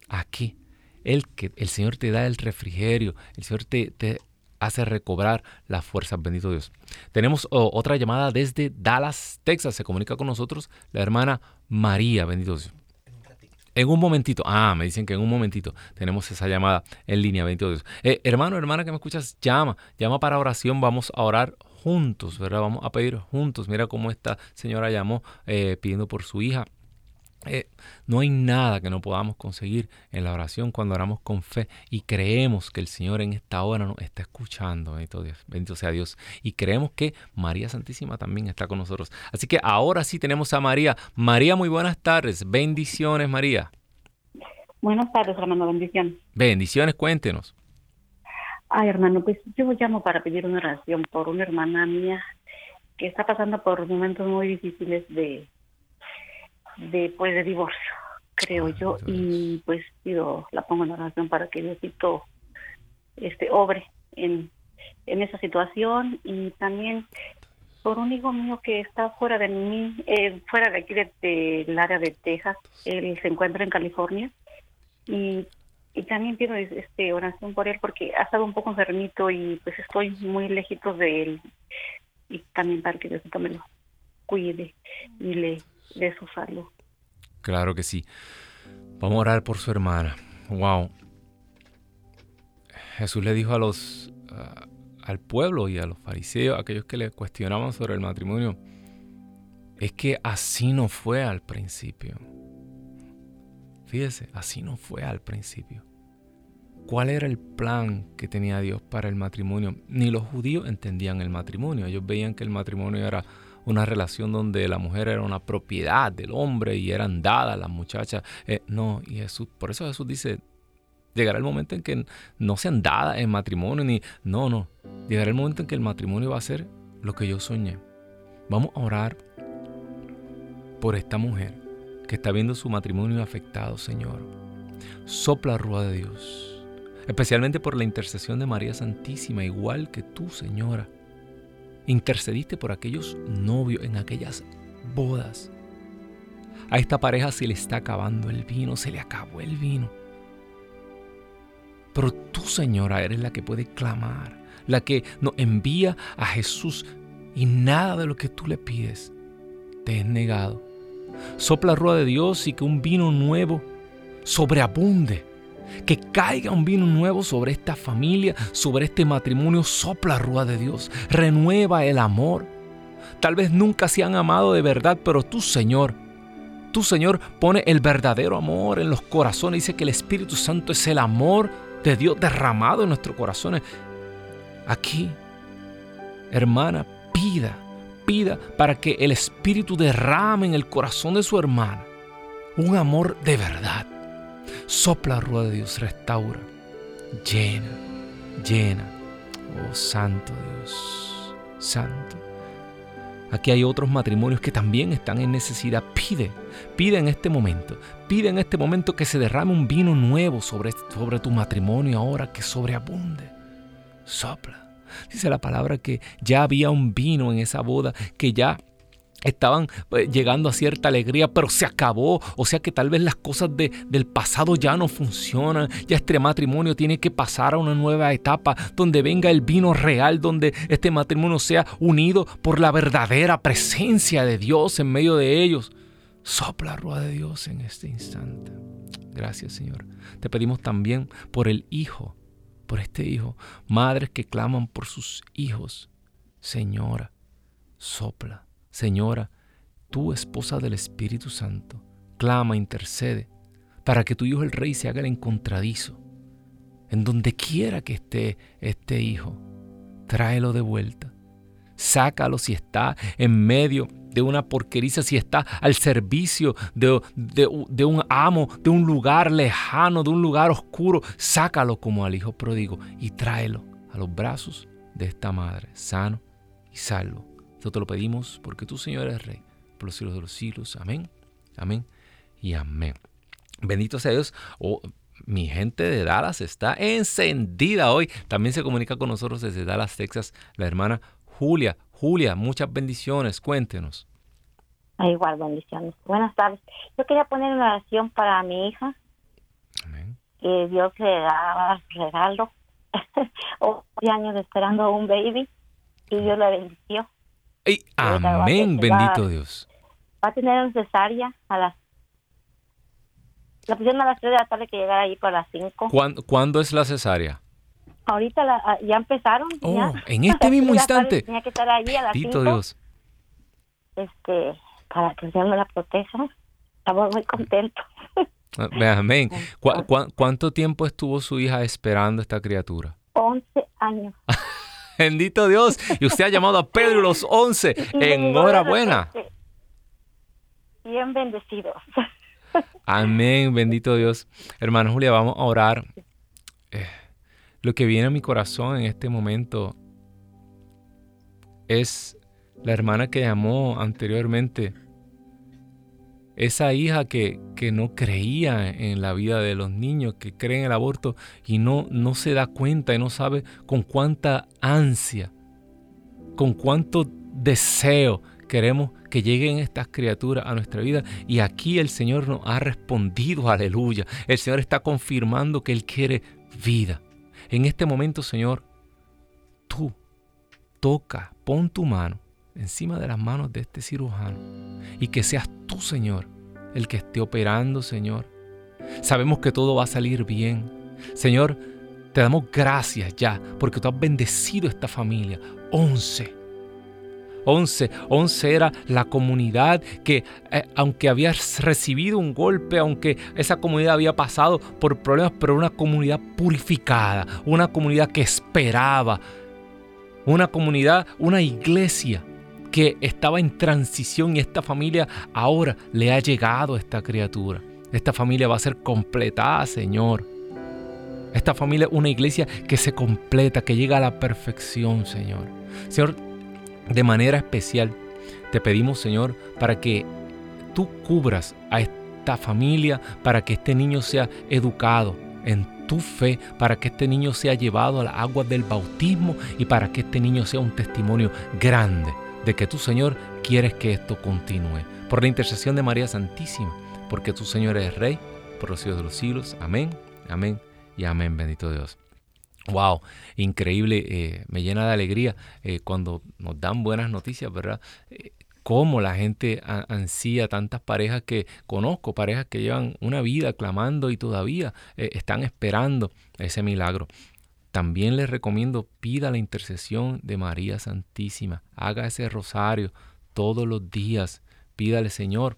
aquí el, que, el Señor te da el refrigerio, el Señor te, hace recobrar las fuerzas, bendito Dios. Tenemos otra llamada desde Dallas, Texas. Se comunica con nosotros la hermana María, bendito Dios. En un momentito, ah, me dicen que en un momentito tenemos esa llamada en línea, bendito Dios. Eh, hermano, hermana que me escuchas, llama, llama para oración, vamos a orar juntos, ¿verdad? Vamos a pedir juntos. Mira cómo esta señora llamó eh, pidiendo por su hija. Eh, no hay nada que no podamos conseguir en la oración cuando oramos con fe y creemos que el Señor en esta hora nos está escuchando. Bendito, Dios, bendito sea Dios. Y creemos que María Santísima también está con nosotros. Así que ahora sí tenemos a María. María, muy buenas tardes. Bendiciones, María. Buenas tardes, hermano. Bendiciones. Bendiciones, cuéntenos. Ay, hermano, pues yo llamo para pedir una oración por una hermana mía que está pasando por momentos muy difíciles de de pues de divorcio, creo ah, yo, y pues pido, la pongo en oración para que Diosito este obre en, en esa situación. Y también por un hijo mío que está fuera de mí, eh, fuera de aquí del área de Texas, él se encuentra en California. Y, y también pido este oración por él porque ha estado un poco enfermito y pues estoy muy lejitos de él. Y también para que Diosito me lo cuide y le de su salud. Claro que sí. Vamos a orar por su hermana. Wow. Jesús le dijo a los al pueblo y a los fariseos, aquellos que le cuestionaban sobre el matrimonio, es que así no fue al principio. Fíjese, así no fue al principio. ¿Cuál era el plan que tenía Dios para el matrimonio? Ni los judíos entendían el matrimonio. Ellos veían que el matrimonio era una relación donde la mujer era una propiedad del hombre y eran dadas las muchachas. Eh, no, y Jesús, por eso Jesús dice, llegará el momento en que no sean dadas en matrimonio, ni, no, no, llegará el momento en que el matrimonio va a ser lo que yo soñé. Vamos a orar por esta mujer que está viendo su matrimonio afectado, Señor. Sopla rúa de Dios, especialmente por la intercesión de María Santísima, igual que tú, Señora. Intercediste por aquellos novios en aquellas bodas. A esta pareja se le está acabando el vino, se le acabó el vino. Pero tú, Señora, eres la que puede clamar, la que nos envía a Jesús y nada de lo que tú le pides te es negado. Sopla rueda de Dios y que un vino nuevo sobreabunde. Que caiga un vino nuevo sobre esta familia, sobre este matrimonio. Sopla rueda de Dios. Renueva el amor. Tal vez nunca se han amado de verdad, pero tú, Señor, tú, Señor, pone el verdadero amor en los corazones. Dice que el Espíritu Santo es el amor de Dios derramado en nuestros corazones. Aquí, hermana, pida, pida para que el Espíritu derrame en el corazón de su hermana un amor de verdad. Sopla rueda de Dios, restaura, llena, llena. Oh Santo Dios, Santo. Aquí hay otros matrimonios que también están en necesidad. Pide, pide en este momento, pide en este momento que se derrame un vino nuevo sobre, sobre tu matrimonio ahora, que sobreabunde. Sopla. Dice la palabra que ya había un vino en esa boda, que ya estaban pues, llegando a cierta alegría, pero se acabó. O sea que tal vez las cosas de, del pasado ya no funcionan. Ya este matrimonio tiene que pasar a una nueva etapa donde venga el vino real, donde este matrimonio sea unido por la verdadera presencia de Dios en medio de ellos. Sopla rueda de Dios en este instante. Gracias Señor. Te pedimos también por el Hijo por este hijo, madres que claman por sus hijos. Señora, sopla. Señora, tú esposa del Espíritu Santo, clama, intercede, para que tu hijo el rey se haga el encontradizo. En donde quiera que esté este hijo, tráelo de vuelta. Sácalo si está en medio de una porqueriza, si está al servicio de, de, un amo, de un lugar lejano, de un lugar oscuro, sácalo como al hijo pródigo y tráelo a los brazos de esta madre, sano y salvo. Esto te lo pedimos porque tú, Señor, eres Rey, por los siglos de los siglos. Amén, amén y amén. Bendito sea Dios. Oh, mi gente de Dallas está encendida hoy. También se comunica con nosotros desde Dallas, Texas, la hermana Julia. Julia, muchas bendiciones, cuéntenos. Igual, bendiciones. Buenas tardes. Yo quería poner una oración para mi hija. Amén. Que Dios le daba regalo. <laughs> 11 años esperando un baby y Dios la bendició. Amén, bendito Dios. Va a tener un cesárea a las la pusieron a las 3 de la tarde que llegara ahí para las 5. ¿Cuándo, es la cesárea? Ahorita ah, ya empezaron. Oh, en <laughs> este mismo instante. Tenía que estar allí a las Dios. Este, para que Dios me la proteja. Estamos muy contentos. Ah, amén. <laughs> cuánto tiempo estuvo su hija esperando esta criatura? 11 años. <laughs> Bendito Dios. Y usted ha llamado a Pedro los 11. Enhorabuena. Bien bendecidos. Amén, bendito Dios. Hermano Julia, vamos a orar. Eh, lo que viene a mi corazón en este momento es la hermana que llamó anteriormente. Esa hija que, que, no creía en la vida de los niños, que cree en el aborto y no, no se da cuenta y no sabe con cuánta ansia, con cuánto deseo queremos que lleguen estas criaturas a nuestra vida. Y aquí el Señor nos ha respondido, aleluya. El Señor está confirmando que Él quiere vida. En este momento, Señor, tú toca, pon tu mano encima de las manos de este cirujano y que seas tú, Señor, el que esté operando, Señor. Sabemos que todo va a salir bien. Señor, te damos gracias ya porque tú has bendecido esta familia. Once 11. 11 era la comunidad que, eh, aunque había recibido un golpe, aunque esa comunidad había pasado por problemas, pero una comunidad purificada, una comunidad que esperaba, una comunidad, una iglesia que estaba en transición y esta familia ahora le ha llegado a esta criatura. Esta familia va a ser completada, Señor. Esta familia es una iglesia que se completa, que llega a la perfección, Señor. Señor, de manera especial, te pedimos, Señor, para que tú cubras a esta familia para que este niño sea educado en tu fe, para que este niño sea llevado a las aguas del bautismo y para que este niño sea un testimonio grande de que tu Señor quieres que esto continúe. Por la intercesión de María Santísima, porque tu Señor es Rey, por los siglos de los siglos. Amén, amén y amén, bendito Dios. Wow, increíble, eh, me llena de alegría eh, cuando nos dan buenas noticias, ¿verdad? Eh, cómo la gente ansía tantas parejas que conozco, parejas que llevan una vida clamando y todavía están esperando ese milagro. También les recomiendo pida la intercesión de María Santísima, haga ese rosario todos los días, pídale Señor,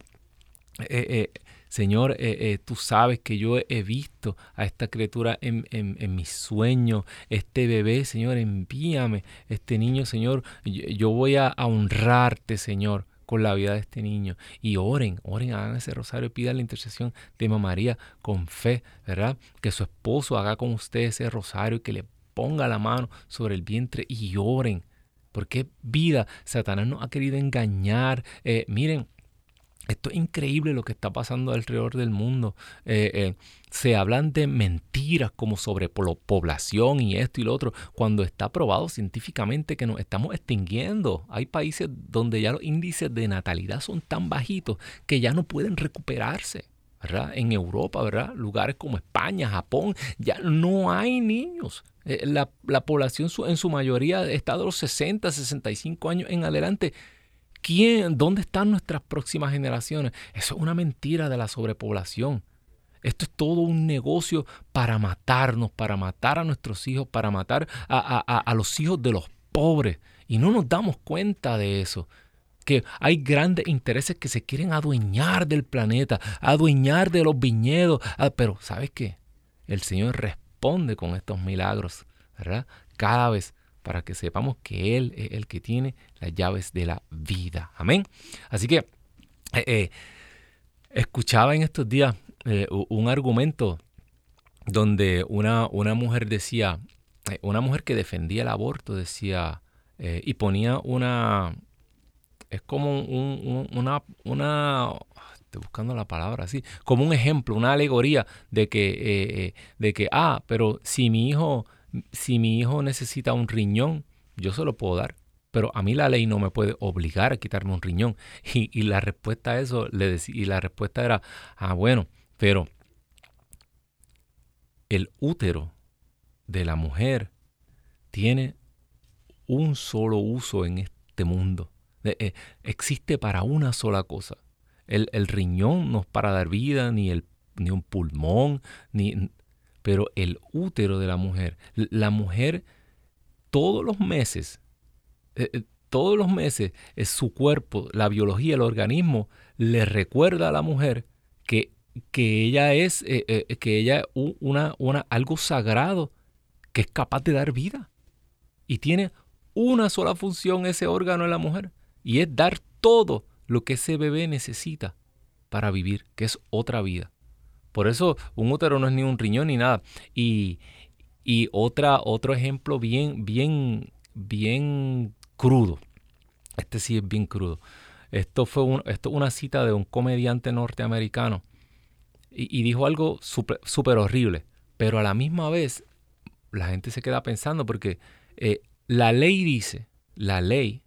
Señor, eh, eh, tú sabes que yo he visto a esta criatura en, en, mis sueños, este bebé, Señor, envíame, este niño, Señor, yo, voy a, honrarte, Señor con la vida de este niño. Y oren, oren, hagan ese rosario, pidan la intercesión de Mamá María con fe, ¿verdad? Que su esposo haga con usted ese rosario y que le ponga la mano sobre el vientre y oren. Porque vida, Satanás nos ha querido engañar. Eh, miren, esto es increíble lo que está pasando alrededor del mundo. Eh, eh, se hablan de mentiras como sobre población y esto y lo otro, cuando está probado científicamente que nos estamos extinguiendo. Hay países donde ya los índices de natalidad son tan bajitos que ya no pueden recuperarse. ¿verdad? En Europa, ¿verdad? lugares como España, Japón, ya no hay niños. Eh, la, la población en su mayoría está de los 60, 65 años en adelante ¿Quién, ¿Dónde están nuestras próximas generaciones? Eso es una mentira de la sobrepoblación. Esto es todo un negocio para matarnos, para matar a nuestros hijos, para matar a, los hijos de los pobres. Y no nos damos cuenta de eso que hay grandes intereses que se quieren adueñar del planeta, adueñar de los viñedos. Ah, pero ¿sabes qué? El Señor responde con estos milagros, ¿verdad? Cada vez para que sepamos que Él es el que tiene las llaves de la vida. Amén. Así que eh, eh, escuchaba en estos días eh, un argumento donde una, una mujer decía, una mujer que defendía el aborto decía, y ponía una, es como una, una, estoy buscando la palabra así, como un ejemplo, una alegoría de que, de que, ah, pero si mi hijo si mi hijo necesita un riñón, yo se lo puedo dar, pero a mí la ley no me puede obligar a quitarme un riñón. <laughs> Y, la respuesta a eso, le y la respuesta era, ah, bueno, pero el útero de la mujer tiene un solo uso en este mundo. Eh, existe para una sola cosa. El, el, riñón no es para dar vida, ni, el, ni un pulmón, ni pero el útero de la mujer, la mujer todos los meses, eh, eh, todos los meses, es su cuerpo, la biología, el organismo, le recuerda a la mujer que, que ella es, eh, que ella una, una, algo sagrado que es capaz de dar vida. Y tiene una sola función ese órgano en la mujer, y es dar todo lo que ese bebé necesita para vivir, que es otra vida. Por eso un útero no es ni un riñón ni nada. Y, otra, otro ejemplo bien, bien, bien crudo. Este sí es bien crudo. Esto fue esto una cita de un comediante norteamericano. Y, dijo algo súper horrible. Pero a la misma vez, la gente se queda pensando porque eh, la ley dice, la ley,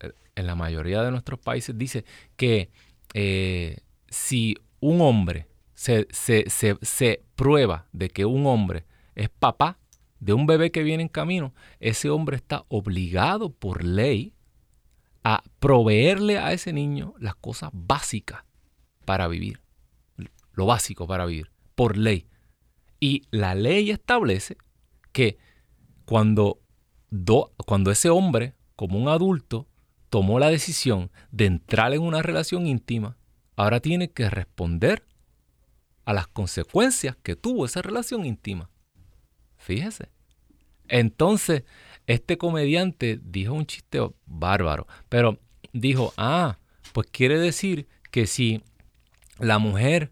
eh, en la mayoría de nuestros países dice que eh, si un hombre se, se, prueba de que un hombre es papá de un bebé que viene en camino, ese hombre está obligado por ley a proveerle a ese niño las cosas básicas para vivir. Lo básico para vivir, por ley. Y la ley establece que cuando, cuando ese hombre, como un adulto, tomó la decisión de entrar en una relación íntima, ahora tiene que responder a las consecuencias que tuvo esa relación íntima. Fíjese. Entonces, este comediante dijo un chiste bárbaro, pero dijo, ah, pues quiere decir que si la mujer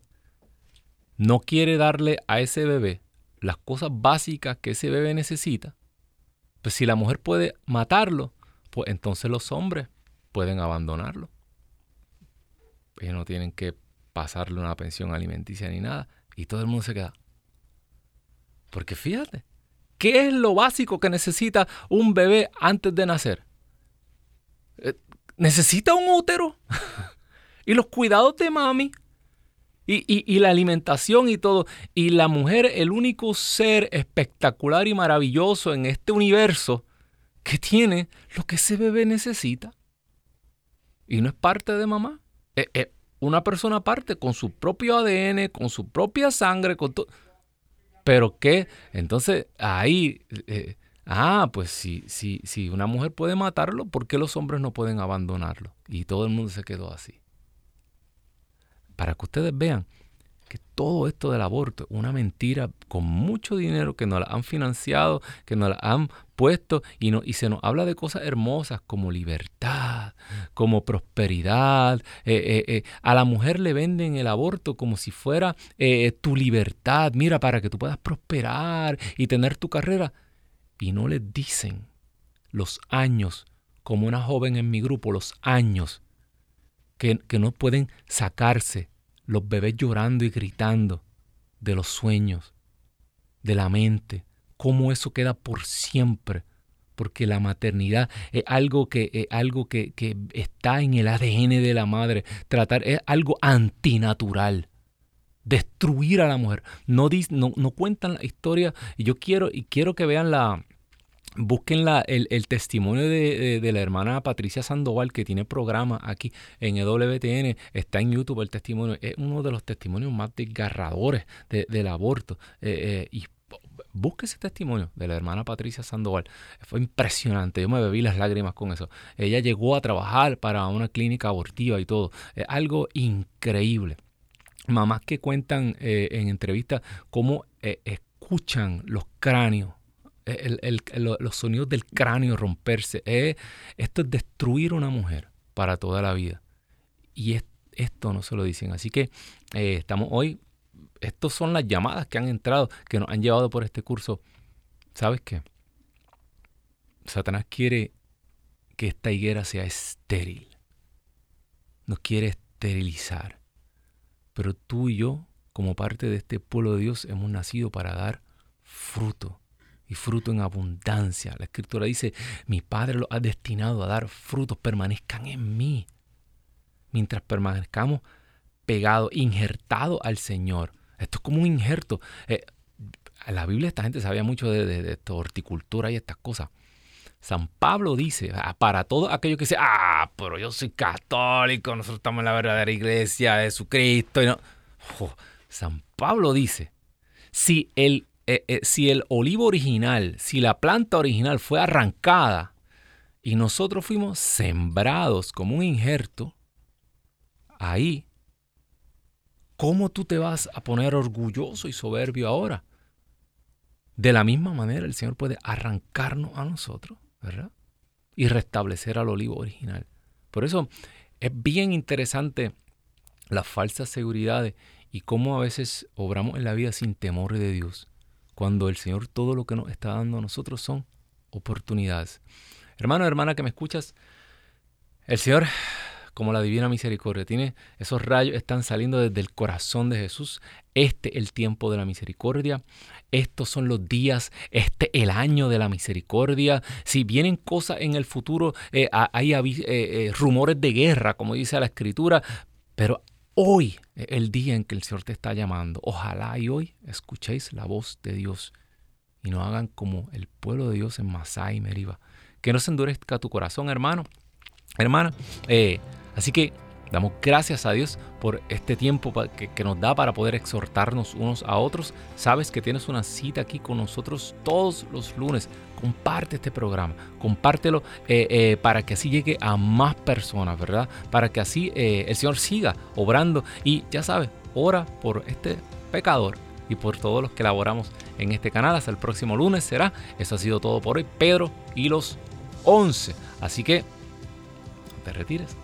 no quiere darle a ese bebé las cosas básicas que ese bebé necesita, pues si la mujer puede matarlo, pues entonces los hombres pueden abandonarlo. ellos no tienen que pasarle una pensión alimenticia ni nada. Y todo el mundo se queda. Porque fíjate, ¿qué es lo básico que necesita un bebé antes de nacer? Eh, necesita un útero. <laughs> y los cuidados de mami. Y, y, la alimentación y todo. Y la mujer, el único ser espectacular y maravilloso en este universo que tiene lo que ese bebé necesita. Y no es parte de mamá. Es, una persona aparte, con su propio ADN, con su propia sangre, con todo. Pero que, entonces ahí, eh, ah, pues si, si, si una mujer puede matarlo, ¿por qué los hombres no pueden abandonarlo? Y todo el mundo se quedó así. Para que ustedes vean que todo esto del aborto una mentira con mucho dinero que nos la han financiado, que nos la han puesto y, no, y se nos habla de cosas hermosas como libertad, como prosperidad. Eh, eh, eh, a la mujer le venden el aborto como si fuera tu libertad, mira, para que tú puedas prosperar y tener tu carrera. Y no les dicen los años, como una joven en mi grupo, los años que, que no pueden sacarse los bebés llorando y gritando de los sueños, de la mente, cómo eso queda por siempre, porque la maternidad es algo que, algo que, está en el ADN de la madre, tratar es algo antinatural. Destruir a la mujer. No, no, no cuentan la historia. Y yo quiero, y quiero que vean la, Busquen la, el, testimonio de, la hermana Patricia Sandoval, que tiene programa aquí en EWTN. Está en YouTube el testimonio. Es uno de los testimonios más desgarradores del aborto. Eh, eh, y busque ese testimonio de la hermana Patricia Sandoval. Fue impresionante. Yo me bebí las lágrimas con eso. Ella llegó a trabajar para una clínica abortiva y todo. Es algo increíble. Mamás que cuentan eh, en entrevistas cómo escuchan los cráneos los sonidos del cráneo romperse. esto es destruir una mujer para toda la vida. Y esto no se lo dicen. Así que eh, estamos hoy, estas son las llamadas que han entrado, que nos han llevado por este curso. ¿Sabes qué? Satanás quiere que esta higuera sea estéril. Nos quiere esterilizar. Pero tú y yo, como parte de este pueblo de Dios, hemos nacido para dar fruto y fruto en abundancia. La escritura dice, mi Padre lo ha destinado a dar frutos, permanezcan en mí. Mientras permanezcamos pegados, injertados al Señor. Esto es como un injerto. eh, la Biblia esta gente sabía mucho de, de, horticultura y estas cosas. San Pablo dice, ah, para todo aquello que dice, ah, pero yo soy católico, nosotros estamos en la verdadera iglesia de Jesucristo. No. San Pablo dice, si el eh, eh, si el olivo original, si la planta original fue arrancada y nosotros fuimos sembrados como un injerto, ahí, ¿cómo tú te vas a poner orgulloso y soberbio ahora? De la misma manera el Señor puede arrancarnos a nosotros, ¿verdad? Y restablecer al olivo original. Por eso es bien interesante las falsas seguridades y cómo a veces obramos en la vida sin temor de Dios cuando el Señor todo lo que nos está dando a nosotros son oportunidades. Hermano, hermana que me escuchas, el Señor, como la divina misericordia, tiene esos rayos, están saliendo desde el corazón de Jesús. Este es el tiempo de la misericordia. Estos son los días, este el año de la misericordia. Si vienen cosas en el futuro, eh, hay eh, eh, rumores de guerra, como dice la escritura, pero Hoy es el día en que el Señor te está llamando. Ojalá y hoy escuchéis la voz de Dios y no hagan como el pueblo de Dios en Masai y Meriba. Que no se endurezca tu corazón, hermano, hermana. Eh, así que Damos gracias a Dios por este tiempo que, nos da para poder exhortarnos unos a otros. Sabes que tienes una cita aquí con nosotros todos los lunes. Comparte este programa, compártelo eh, eh, para que así llegue a más personas, ¿verdad? Para que así eh, el Señor siga obrando. Y ya sabes, ora por este pecador y por todos los que laboramos en este canal. Hasta el próximo lunes será. Eso ha sido todo por hoy. Pedro y los 11. Así que, te retires